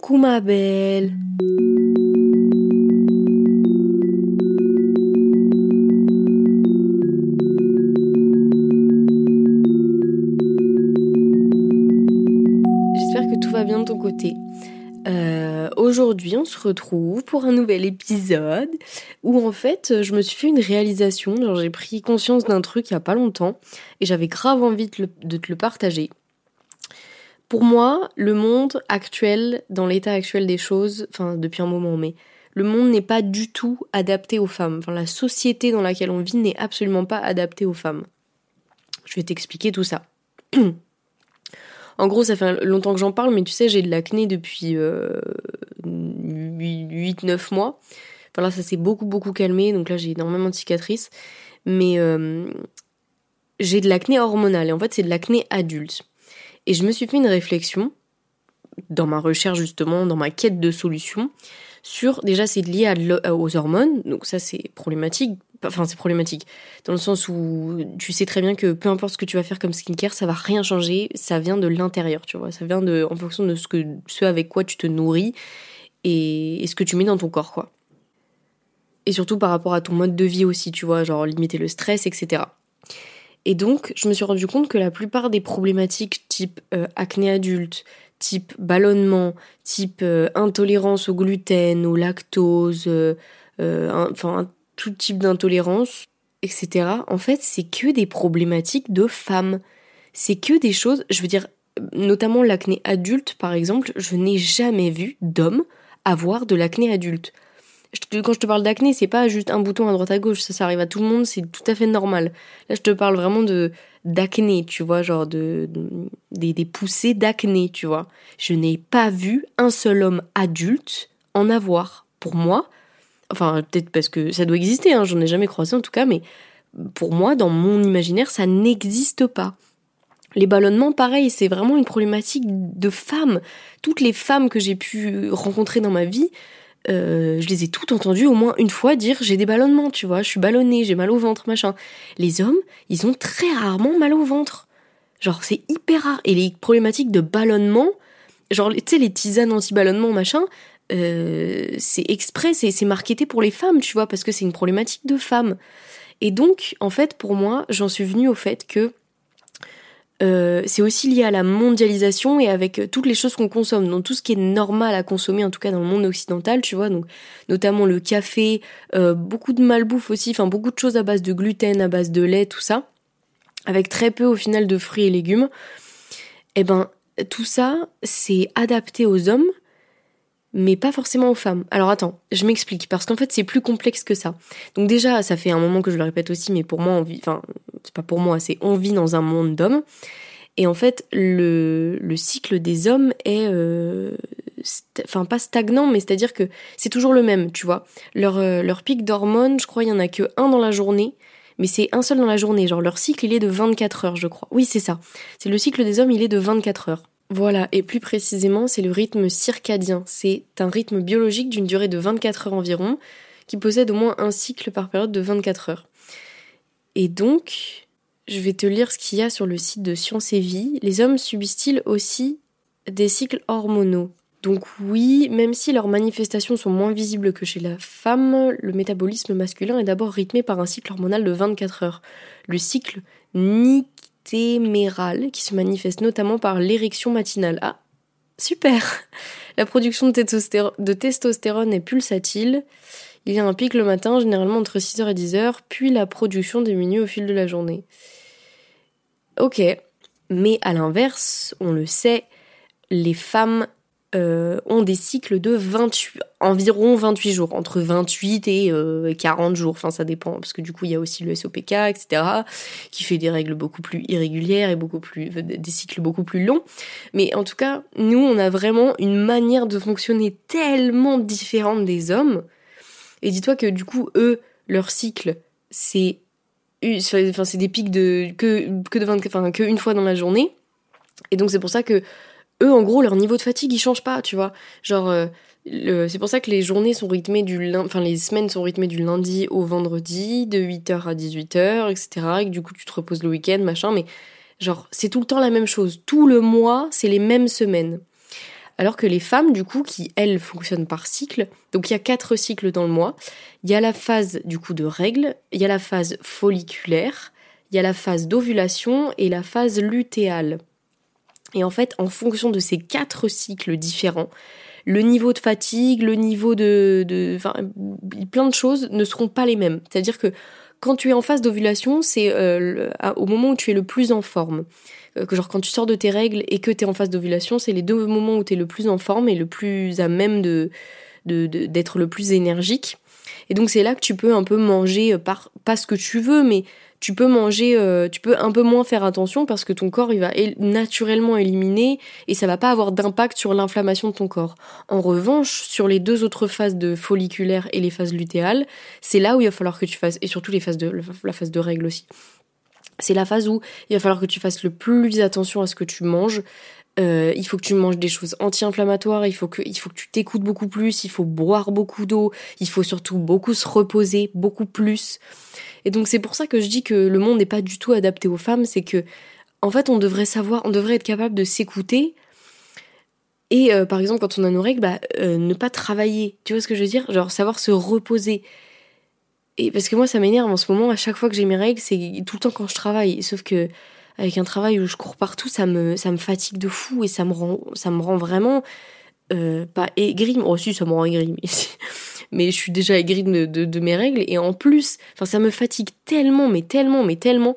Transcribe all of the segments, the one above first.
Coucou ma belle. J'espère que tout va bien de ton côté. Euh, aujourd'hui, on se retrouve pour un nouvel épisode où en fait, je me suis fait une réalisation. J'ai pris conscience d'un truc il y a pas longtemps et j'avais grave envie de te le partager. Pour moi, le monde actuel, dans l'état actuel des choses, enfin depuis un moment, mais le monde n'est pas du tout adapté aux femmes. Enfin, la société dans laquelle on vit n'est absolument pas adaptée aux femmes. Je vais t'expliquer tout ça. en gros, ça fait longtemps que j'en parle, mais tu sais, j'ai de l'acné depuis euh, 8-9 mois. Enfin là, ça s'est beaucoup, beaucoup calmé, donc là, j'ai énormément de cicatrices. Mais euh, j'ai de l'acné hormonal, et en fait, c'est de l'acné adulte. Et je me suis fait une réflexion dans ma recherche justement, dans ma quête de solutions, sur déjà c'est lié aux hormones, donc ça c'est problématique. Enfin c'est problématique dans le sens où tu sais très bien que peu importe ce que tu vas faire comme skincare, ça va rien changer, ça vient de l'intérieur, tu vois, ça vient de en fonction de ce que ce avec quoi tu te nourris et ce que tu mets dans ton corps quoi. Et surtout par rapport à ton mode de vie aussi, tu vois, genre limiter le stress, etc. Et donc, je me suis rendu compte que la plupart des problématiques type euh, acné adulte, type ballonnement, type euh, intolérance au gluten, au lactose, euh, enfin tout type d'intolérance, etc. En fait, c'est que des problématiques de femmes. C'est que des choses, je veux dire, notamment l'acné adulte par exemple, je n'ai jamais vu d'homme avoir de l'acné adulte quand je te parle d'acné, c'est pas juste un bouton à droite à gauche, ça, ça arrive à tout le monde, c'est tout à fait normal. Là, je te parle vraiment de d'acné, tu vois, genre de, des, poussées d'acné, tu vois. Je n'ai pas vu un seul homme adulte en avoir. Pour moi, enfin peut-être parce que ça doit exister, hein, j'en ai jamais croisé en tout cas, mais pour moi, dans mon imaginaire, ça n'existe pas. Les ballonnements, pareil, c'est vraiment une problématique de femmes. Toutes les femmes que j'ai pu rencontrer dans ma vie, euh, je les ai toutes entendues au moins une fois dire j'ai des ballonnements, tu vois, je suis ballonnée, j'ai mal au ventre, machin. Les hommes, ils ont très rarement mal au ventre. Genre, c'est hyper rare. Et les problématiques de ballonnement, genre, tu sais, les tisanes anti-ballonnement, machin, euh, c'est exprès, c'est marketé pour les femmes, tu vois, parce que c'est une problématique de femmes. Et donc, en fait, pour moi, j'en suis venue au fait que euh, c'est aussi lié à la mondialisation et avec euh, toutes les choses qu'on consomme, donc tout ce qui est normal à consommer, en tout cas dans le monde occidental, tu vois, donc notamment le café, euh, beaucoup de malbouffe aussi, enfin beaucoup de choses à base de gluten, à base de lait, tout ça, avec très peu au final de fruits et légumes. Et eh ben tout ça, c'est adapté aux hommes, mais pas forcément aux femmes. Alors attends, je m'explique, parce qu'en fait c'est plus complexe que ça. Donc déjà, ça fait un moment que je le répète aussi, mais pour moi, enfin, c'est pas pour moi, c'est on vit dans un monde d'hommes. Et en fait, le, le cycle des hommes est, euh, enfin pas stagnant, mais c'est-à-dire que c'est toujours le même, tu vois. Leur, euh, leur pic d'hormones, je crois, il y en a que un dans la journée, mais c'est un seul dans la journée. Genre leur cycle, il est de 24 heures, je crois. Oui, c'est ça. C'est le cycle des hommes, il est de 24 heures. Voilà, et plus précisément, c'est le rythme circadien. C'est un rythme biologique d'une durée de 24 heures environ, qui possède au moins un cycle par période de 24 heures. Et donc, je vais te lire ce qu'il y a sur le site de Science et Vie. Les hommes subissent-ils aussi des cycles hormonaux? Donc oui, même si leurs manifestations sont moins visibles que chez la femme, le métabolisme masculin est d'abord rythmé par un cycle hormonal de 24 heures. Le cycle qui se manifeste notamment par l'érection matinale. Ah, super La production de testostérone, est pulsatile. Il y a un pic le matin, généralement entre 6h et 10h, puis la production diminue au fil de la journée. Ok, mais à l'inverse, on le sait, les femmes euh, ont des cycles de 28, environ 28 jours, entre 28 et 40 euh, jours, enfin ça dépend, parce que du coup il y a aussi le SOPK, etc., qui fait des règles beaucoup plus irrégulières et beaucoup plus, euh, des cycles beaucoup plus longs. Mais en tout cas, nous on a vraiment une manière de fonctionner tellement différente des hommes. Et dis-toi que du coup, eux, leur cycle, c'est enfin c'est des pics de que de 20 enfin que une fois dans la journée et donc c'est pour ça que eux, en gros, leur niveau de fatigue, il change pas, tu vois. Genre, euh, c'est pour ça que les journées sont rythmées du lundi, enfin, les semaines sont rythmées du lundi au vendredi, de 8h à 18h, etc. Et du coup, tu te reposes le week-end, machin, mais genre, c'est tout le temps la même chose. Tout le mois, c'est les mêmes semaines. Alors que les femmes, du coup, qui, elles, fonctionnent par cycle, donc il y a quatre cycles dans le mois, il y a la phase, du coup, de règles, il y a la phase folliculaire, il y a la phase d'ovulation et la phase lutéale. Et en fait, en fonction de ces quatre cycles différents, le niveau de fatigue, le niveau de, de enfin, plein de choses ne seront pas les mêmes. C'est-à-dire que quand tu es en phase d'ovulation, c'est euh, au moment où tu es le plus en forme. Euh, que genre quand tu sors de tes règles et que tu es en phase d'ovulation, c'est les deux moments où tu es le plus en forme et le plus à même de d'être le plus énergique. Et donc c'est là que tu peux un peu manger euh, par pas ce que tu veux, mais tu peux manger, euh, tu peux un peu moins faire attention parce que ton corps il va naturellement éliminer et ça va pas avoir d'impact sur l'inflammation de ton corps. En revanche, sur les deux autres phases de folliculaire et les phases lutéales, c'est là où il va falloir que tu fasses et surtout les phases de la phase de règle aussi. C'est la phase où il va falloir que tu fasses le plus attention à ce que tu manges. Euh, il faut que tu manges des choses anti-inflammatoires, il faut que, il faut que tu t'écoutes beaucoup plus, il faut boire beaucoup d'eau, il faut surtout beaucoup se reposer, beaucoup plus. Et donc c'est pour ça que je dis que le monde n'est pas du tout adapté aux femmes, c'est que en fait on devrait savoir, on devrait être capable de s'écouter. Et euh, par exemple quand on a nos règles, bah, euh, ne pas travailler, tu vois ce que je veux dire? Genre savoir se reposer. Et parce que moi ça m'énerve en ce moment, à chaque fois que j'ai mes règles, c'est tout le temps quand je travaille. Sauf que avec un travail où je cours partout, ça me, ça me fatigue de fou et ça me rend, ça me rend vraiment euh, pas aigri. Oh si, ça me rend aigri, mais je suis déjà aigrie de, mes règles et en plus, ça me fatigue tellement, mais tellement, mais tellement.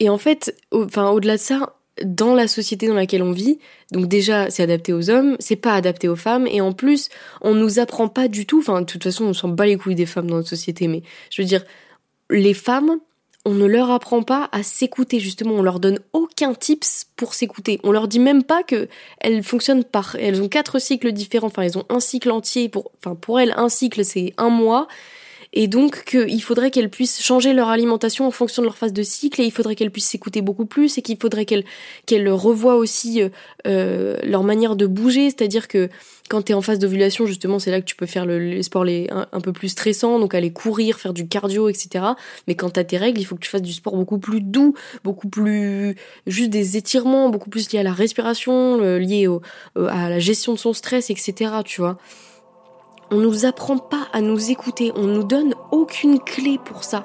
Et en fait, enfin au-delà de ça, dans la société dans laquelle on vit, donc déjà c'est adapté aux hommes, c'est pas adapté aux femmes, et en plus on nous apprend pas du tout, enfin de toute façon on s'en bat les couilles des femmes dans notre société, mais je veux dire, les femmes, on ne leur apprend pas à s'écouter justement, on leur donne aucun tips pour s'écouter. On leur dit même pas que elles fonctionnent par elles ont quatre cycles différents, enfin elles ont un cycle entier pour enfin pour elles un cycle c'est un mois et donc qu'il faudrait qu'elles puissent changer leur alimentation en fonction de leur phase de cycle et il faudrait qu'elles puissent s'écouter beaucoup plus et qu'il faudrait qu'elles qu'elles revoient aussi euh, euh, leur manière de bouger, c'est-à-dire que quand tu es en phase d'ovulation, justement, c'est là que tu peux faire le, les sports un, peu plus stressants, donc aller courir, faire du cardio, etc. Mais quand tu as tes règles, il faut que tu fasses du sport beaucoup plus doux, beaucoup plus juste des étirements, beaucoup plus liés à la respiration, liés au, à la gestion de son stress, etc. Tu vois. On nous apprend pas à nous écouter, on nous donne aucune clé pour ça.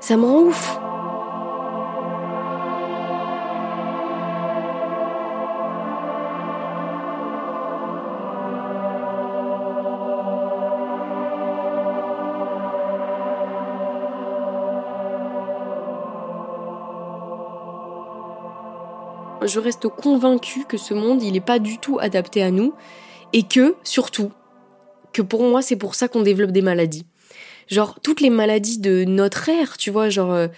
Ça me rend ouf. Je reste convaincue que ce monde, il n'est pas du tout adapté à nous et que, surtout, que pour moi, c'est pour ça qu'on développe des maladies. Genre, toutes les maladies de notre ère, tu vois, genre, euh,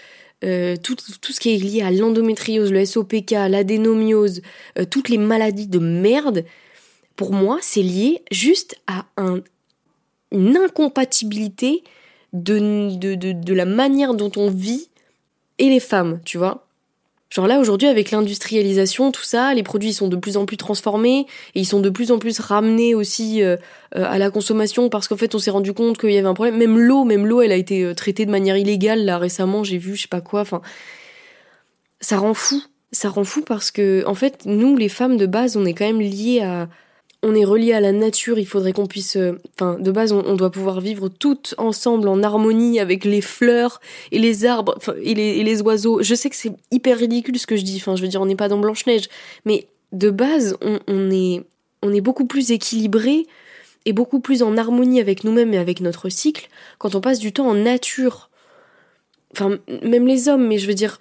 euh, tout, tout, ce qui est lié à l'endométriose, le SOPK, l'adénomiose, euh, toutes les maladies de merde, pour moi, c'est lié juste à un, une incompatibilité de, de, de, de la manière dont on vit et les femmes, tu vois. Genre là aujourd'hui avec l'industrialisation, tout ça, les produits sont de plus en plus transformés et ils sont de plus en plus ramenés aussi euh, euh, à la consommation parce qu'en fait on s'est rendu compte qu'il y avait un problème. Même l'eau, même l'eau, elle a été euh, traitée de manière illégale là récemment. J'ai vu, je sais pas quoi. Enfin, ça rend fou. Ça rend fou parce que en fait nous les femmes de base, on est quand même liées à on est relié à la nature, il faudrait qu'on puisse... Euh, enfin, de base, on, doit pouvoir vivre toutes ensemble en harmonie avec les fleurs et les arbres et les, les, oiseaux. Je sais que c'est hyper ridicule ce que je dis, enfin, je veux dire, on n'est pas dans Blanche-Neige, mais de base, on, on, est, on est beaucoup plus équilibré et beaucoup plus en harmonie avec nous-mêmes et avec notre cycle quand on passe du temps en nature. Enfin, même les hommes, mais je veux dire,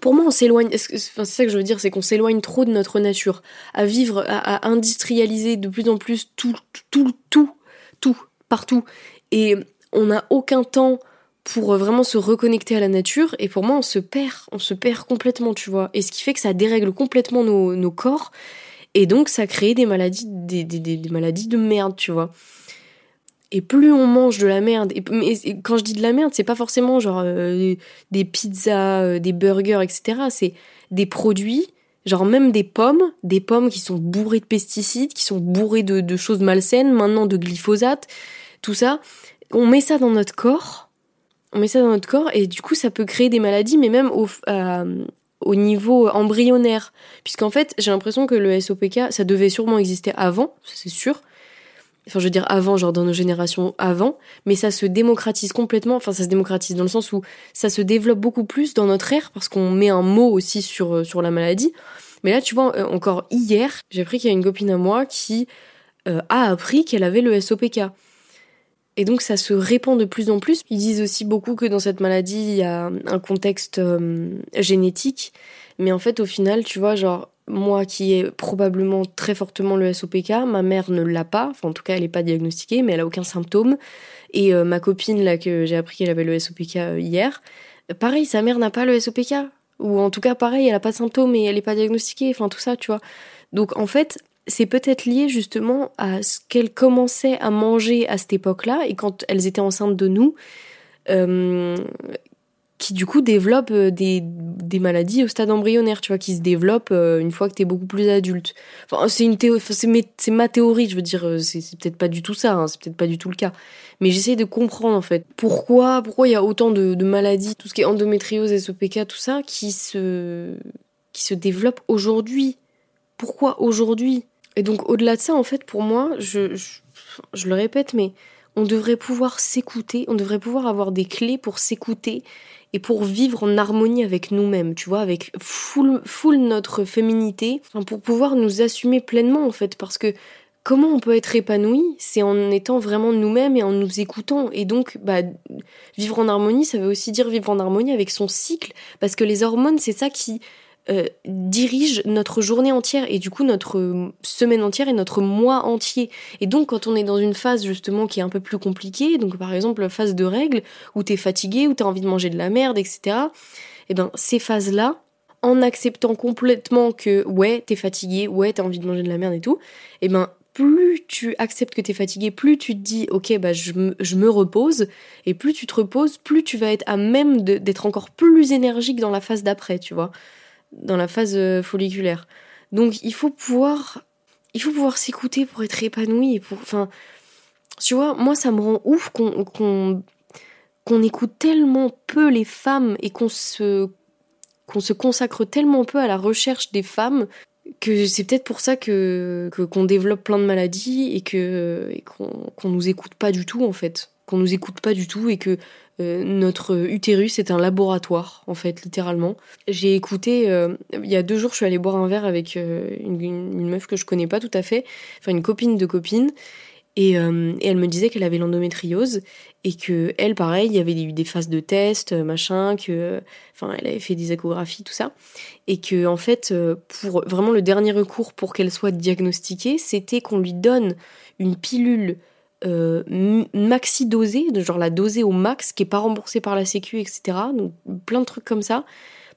pour moi, on s'éloigne. c'est ça que je veux dire, c'est qu'on s'éloigne trop de notre nature, à vivre, à, industrialiser de plus en plus tout, tout, tout, tout, partout. Et on n'a aucun temps pour vraiment se reconnecter à la nature. Et pour moi, on se perd, on se perd complètement, tu vois. Et ce qui fait que ça dérègle complètement nos, corps. Et donc, ça crée des maladies, des maladies de merde, tu vois. Et plus on mange de la merde, et, quand je dis de la merde, c'est pas forcément genre euh, des pizzas, euh, des burgers, etc. C'est des produits, genre même des pommes, des pommes qui sont bourrées de pesticides, qui sont bourrées de, choses malsaines, maintenant de glyphosate, tout ça. On met ça dans notre corps, on met ça dans notre corps, et du coup ça peut créer des maladies, mais même au, au niveau embryonnaire. Puisqu'en fait, j'ai l'impression que le SOPK, ça devait sûrement exister avant, c'est sûr. Enfin, je veux dire avant, genre dans nos générations avant, mais ça se démocratise complètement. Enfin, ça se démocratise dans le sens où ça se développe beaucoup plus dans notre ère parce qu'on met un mot aussi sur, euh, sur la maladie. Mais là, tu vois, euh, encore hier, j'ai appris qu'il y a une copine à moi qui euh, a appris qu'elle avait le SOPK. Et donc ça se répand de plus en plus. Ils disent aussi beaucoup que dans cette maladie, il y a un contexte génétique. Mais en fait, au final, tu vois, genre, moi qui ai probablement très fortement le SOPK, ma mère ne l'a pas. Enfin, en tout cas, elle n'est pas diagnostiquée, mais elle a aucun symptôme. Et euh, ma copine, là, que j'ai appris qu'elle avait le SOPK euh, hier, pareil, sa mère n'a pas le SOPK. Ou en tout cas, pareil, elle n'a pas de symptômes et elle n'est pas diagnostiquée. Enfin, tout ça, tu vois. Donc, en fait, c'est peut-être lié justement à ce qu'elles commençaient à manger à cette époque-là et quand elles étaient enceintes de nous, euh, qui du coup développent euh, des, des, maladies au stade embryonnaire, tu vois, qui se développent euh, une fois que t'es beaucoup plus adulte. Enfin, c'est une c'est ma théorie, je veux dire, c'est peut-être pas du tout ça, hein, c'est peut-être pas du tout le cas. Mais j'essaie de comprendre en fait pourquoi pourquoi il y a autant de, maladies, tout ce qui est endométriose, SOPK, tout ça, qui se qui se développent aujourd'hui. Pourquoi aujourd'hui? Et donc au-delà de ça, en fait, pour moi, je, je, le répète, mais on devrait pouvoir s'écouter, on devrait pouvoir avoir des clés pour s'écouter et pour vivre en harmonie avec nous-mêmes, tu vois, avec full, notre féminité, pour pouvoir nous assumer pleinement, en fait, parce que comment on peut être épanoui C'est en étant vraiment nous-mêmes et en nous écoutant. Et donc, bah, vivre en harmonie, ça veut aussi dire vivre en harmonie avec son cycle, parce que les hormones, c'est ça qui euh, dirige notre journée entière et du coup notre semaine entière et notre mois entier. Et donc quand on est dans une phase justement qui est un peu plus compliquée, donc par exemple phase de règles, où t'es fatigué, où t'as envie de manger de la merde, etc. Et eh ben ces phases-là, en acceptant complètement que ouais t'es fatigué, ouais t'as envie de manger de la merde et tout, et eh ben plus tu acceptes que t'es fatigué, plus tu te dis ok bah je je me repose, et plus tu te reposes, plus tu vas être à même d'être encore plus énergique dans la phase d'après, tu vois dans la phase euh, folliculaire. Donc il faut pouvoir il faut pouvoir s'écouter pour être épanoui pour enfin tu vois, moi ça me rend ouf qu'on qu'on écoute tellement peu les femmes et qu'on se qu'on se consacre tellement peu à la recherche des femmes que c'est peut-être pour ça que qu'on développe plein de maladies et que qu'on qu'on nous écoute pas du tout en fait qu'on nous écoute pas du tout et que euh, notre utérus est un laboratoire, en fait, littéralement. J'ai écouté, euh, il y a deux jours, je suis allée boire un verre avec euh, une, meuf que je connais pas tout à fait, enfin une copine de copine, et, et elle me disait qu'elle avait l'endométriose et que elle, pareil, il y avait eu des phases de test, machin, que, enfin, elle avait fait des échographies, tout ça, et que en fait, pour vraiment le dernier recours pour qu'elle soit diagnostiquée, c'était qu'on lui donne une pilule euh, maxi dosée, genre la doser au max, qui est pas remboursée par la Sécu, etc. Donc plein de trucs comme ça,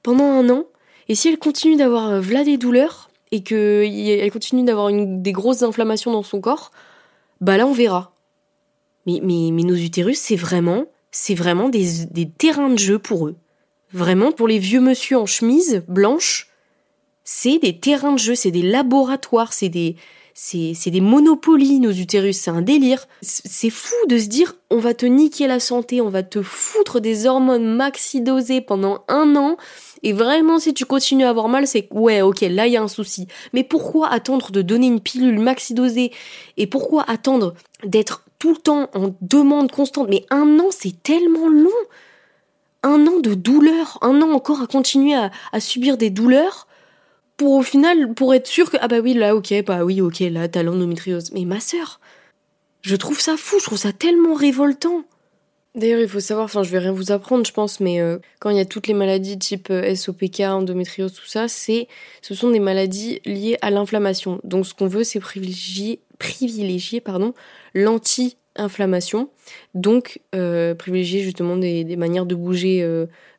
pendant un an. Et si elle continue d'avoir euh, v'là des douleurs, et qu'elle continue d'avoir des grosses inflammations dans son corps, bah là on verra. Mais, mais, mais nos utérus, c'est vraiment, c'est vraiment des, des terrains de jeu pour eux. Vraiment, pour les vieux monsieur en chemise blanche, c'est des terrains de jeu, c'est des laboratoires, c'est des, c'est des monopolies, nos utérus, c'est un délire. C'est fou de se dire, on va te niquer la santé, on va te foutre des hormones maxi-dosées pendant un an, et vraiment, si tu continues à avoir mal, c'est ouais, ok, là il y a un souci. Mais pourquoi attendre de donner une pilule maxi-dosée? Et pourquoi attendre d'être tout le temps en demande constante? Mais un an, c'est tellement long. Un an de douleur, un an encore à continuer à, à subir des douleurs pour au final, pour être sûr que, ah bah oui, là, ok, bah oui, ok, là, t'as l'endométriose. Mais ma sœur, je trouve ça fou, je trouve ça tellement révoltant. D'ailleurs, il faut savoir, enfin, je vais rien vous apprendre, je pense, mais euh, quand il y a toutes les maladies type euh, SOPK, endométriose, tout ça, c'est, ce sont des maladies liées à l'inflammation. Donc, ce qu'on veut, c'est privilégier, privilégier, pardon, l'anti-inflammation. Donc, euh, privilégier justement des, des, manières de bouger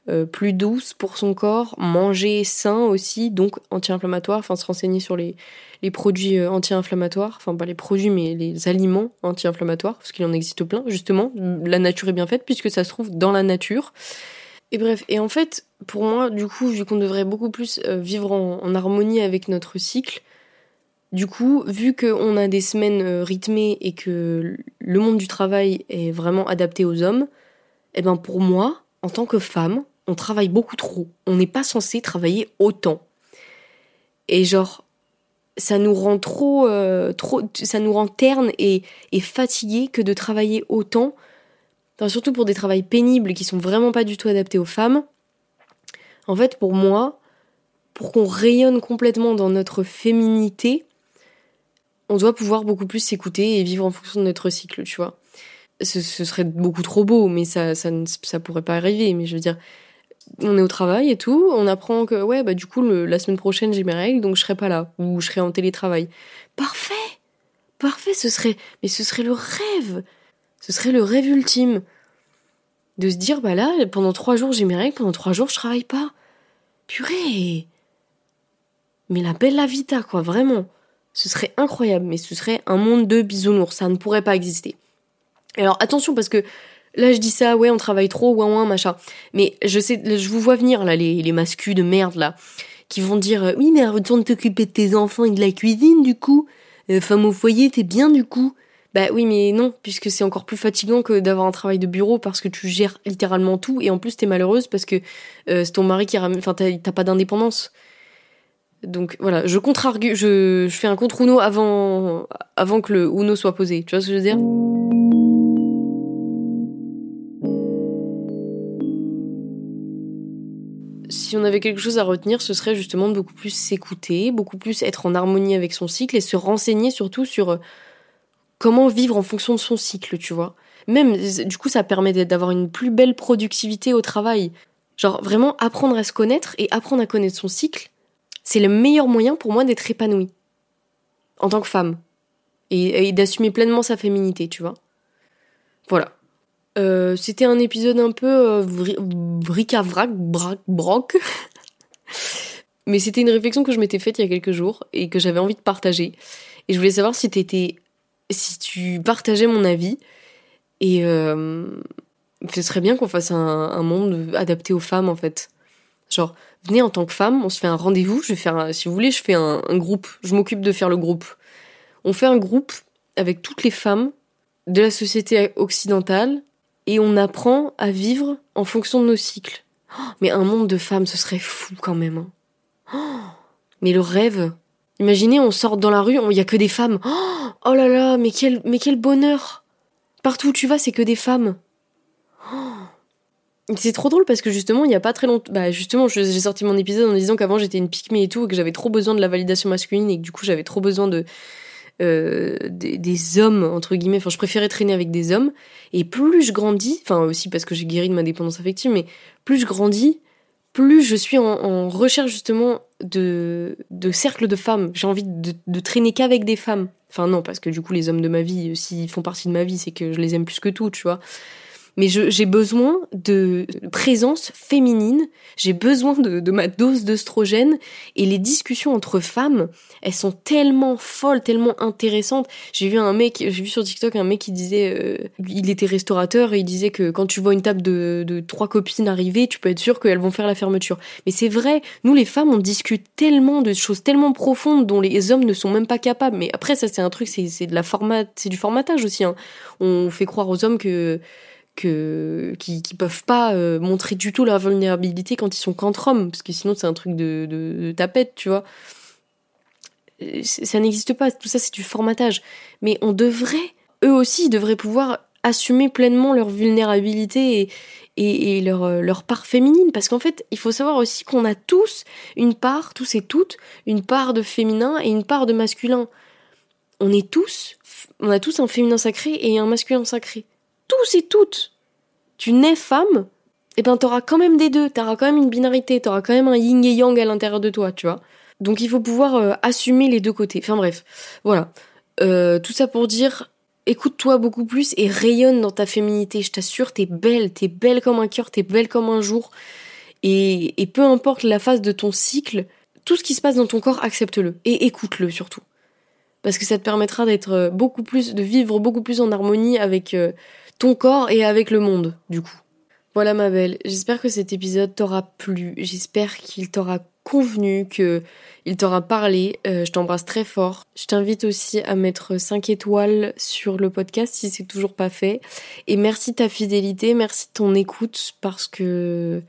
euh, plus douce pour son corps, manger sain aussi, donc anti-inflammatoire, enfin se renseigner sur les, les produits euh, anti-inflammatoires, enfin pas les produits mais les aliments anti-inflammatoires, parce qu'il en existe plein, justement, la nature est bien faite puisque ça se trouve dans la nature. Et bref, et en fait, pour moi, du coup, vu qu'on devrait beaucoup plus euh, vivre en, harmonie avec notre cycle, du coup, vu qu'on a des semaines rythmées et que le monde du travail est vraiment adapté aux hommes, et eh ben pour moi, en tant que femme, on travaille beaucoup trop. On n'est pas censé travailler autant. Et genre, ça nous rend trop, euh, trop ça nous rend terne et, et fatigué que de travailler autant. Surtout pour des travails pénibles qui sont vraiment pas du tout adaptés aux femmes. En fait, pour moi, pour qu'on rayonne complètement dans notre féminité, on doit pouvoir beaucoup plus s'écouter et vivre en fonction de notre cycle, tu vois. Ce, serait beaucoup trop beau, mais ça, ça, ça pourrait pas arriver. Mais je veux dire, on est au travail et tout, on apprend que, ouais, bah du coup, la semaine prochaine, j'ai mes règles, donc je serai pas là, ou je serai en télétravail. Parfait Parfait, ce serait, mais ce serait le rêve Ce serait le rêve ultime de se dire, bah là, pendant trois jours, j'ai mes règles, pendant trois jours, je travaille pas. Purée Mais la belle la vita, quoi, vraiment. Ce serait incroyable, mais ce serait un monde de bisounours, ça ne pourrait pas exister. Alors attention, parce que Là, je dis ça, ouais, on travaille trop, ouin ouin, machin. Mais je sais, je vous vois venir, là, les, les mascus de merde, là, qui vont dire, euh, oui, mais retourne t'occuper de tes enfants et de la cuisine, du coup. Euh, femme au foyer, t'es bien, du coup. Bah oui, mais non, puisque c'est encore plus fatigant que d'avoir un travail de bureau parce que tu gères littéralement tout et en plus t'es malheureuse parce que euh, c'est ton mari qui ramène, enfin t'as pas d'indépendance. Donc voilà, je contre je, je fais un contre Uno avant, avant que le Uno soit posé. Tu vois ce que je veux dire? Si on avait quelque chose à retenir, ce serait justement de beaucoup plus s'écouter, beaucoup plus être en harmonie avec son cycle et se renseigner surtout sur euh, comment vivre en fonction de son cycle, tu vois. Même, du coup, ça permet d'avoir une plus belle productivité au travail. Genre, vraiment apprendre à se connaître et apprendre à connaître son cycle, c'est le meilleur moyen pour moi d'être épanouie. En tant que femme. Et, et d'assumer pleinement sa féminité, tu vois. Voilà. Euh, c'était un épisode un peu euh, vrac broc. Mais c'était une réflexion que je m'étais faite il y a quelques jours et que j'avais envie de partager. Et je voulais savoir si t'étais, si tu partageais mon avis. Et euh, ce serait bien qu'on fasse un, monde adapté aux femmes en fait. Genre, venez en tant que femme, on se fait un rendez-vous. Je vais faire, si vous voulez, je fais un groupe. Je m'occupe de faire le groupe. On fait un groupe avec toutes les femmes de la société occidentale et on apprend à vivre en fonction de nos cycles. Oh, mais un monde de femmes, ce serait fou quand même. Hein. Oh, mais le rêve. Imaginez, on sort dans la rue, il n'y a que des femmes. Oh, oh là là, mais quel, mais quel bonheur. Partout où tu vas, c'est que des femmes. C'est trop drôle parce que justement, il n'y a pas très longtemps. Bah, justement, j'ai sorti mon épisode en disant qu'avant j'étais une pygmée et tout, et que j'avais trop besoin de la validation masculine, et que du coup j'avais trop besoin de, euh, des, hommes entre guillemets. Enfin, je préférais traîner avec des hommes. Et plus je grandis, enfin aussi parce que j'ai guéri de ma dépendance affective, mais plus je grandis, plus je suis en, recherche justement de, de cercles de femmes. J'ai envie de, de traîner qu'avec des femmes. Enfin non, parce que du coup les hommes de ma vie, s'ils font partie de ma vie, c'est que je les aime plus que tout, tu vois mais j'ai besoin de présence féminine, j'ai besoin de, de, ma dose d'œstrogène, et les discussions entre femmes, elles sont tellement folles, tellement intéressantes. J'ai vu un mec, j'ai vu sur TikTok un mec qui disait, euh, il était restaurateur, et il disait que quand tu vois une table de, de trois copines arriver, tu peux être sûr qu'elles vont faire la fermeture. Mais c'est vrai, nous les femmes, on discute tellement de choses tellement profondes dont les hommes ne sont même pas capables. Mais après, ça c'est un truc, c'est de la format, c'est du formatage aussi. Hein. On fait croire aux hommes que qui, qui peuvent pas euh, montrer du tout leur vulnérabilité quand ils sont qu'entre hommes parce que sinon c'est un truc de, de, tapette tu vois. Ça n'existe pas. Tout ça c'est du formatage. Mais on devrait eux aussi ils devraient pouvoir assumer pleinement leur vulnérabilité et, et, et leur, euh, leur part féminine. Parce qu'en fait il faut savoir aussi qu'on a tous une part tous et toutes une part de féminin et une part de masculin. On est tous on a tous un féminin sacré et un masculin sacré tous et toutes, tu nais femme, eh ben t'auras quand même des deux, t'auras quand même une binarité, t'auras quand même un yin et yang à l'intérieur de toi, tu vois. Donc il faut pouvoir euh, assumer les deux côtés. Enfin bref, voilà. Euh, tout ça pour dire, écoute-toi beaucoup plus et rayonne dans ta féminité. Je t'assure, t'es belle, t'es belle comme un cœur, t'es belle comme un jour. Et, et peu importe la phase de ton cycle, tout ce qui se passe dans ton corps, accepte-le et écoute-le surtout. Parce que ça te permettra d'être beaucoup plus, de vivre beaucoup plus en harmonie avec euh, ton corps et avec le monde, du coup. Voilà ma belle, j'espère que cet épisode t'aura plu, j'espère qu'il t'aura convenu, que il t'aura parlé. Euh, je t'embrasse très fort. Je t'invite aussi à mettre 5 étoiles sur le podcast si c'est toujours pas fait. Et merci de ta fidélité, merci de ton écoute parce que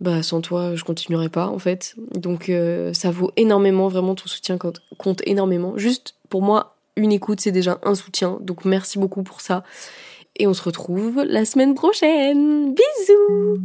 bah sans toi je continuerai pas en fait. Donc euh, ça vaut énormément, vraiment ton soutien compte énormément. Juste pour moi, une écoute c'est déjà un soutien, donc merci beaucoup pour ça et on se retrouve la semaine prochaine. Bisous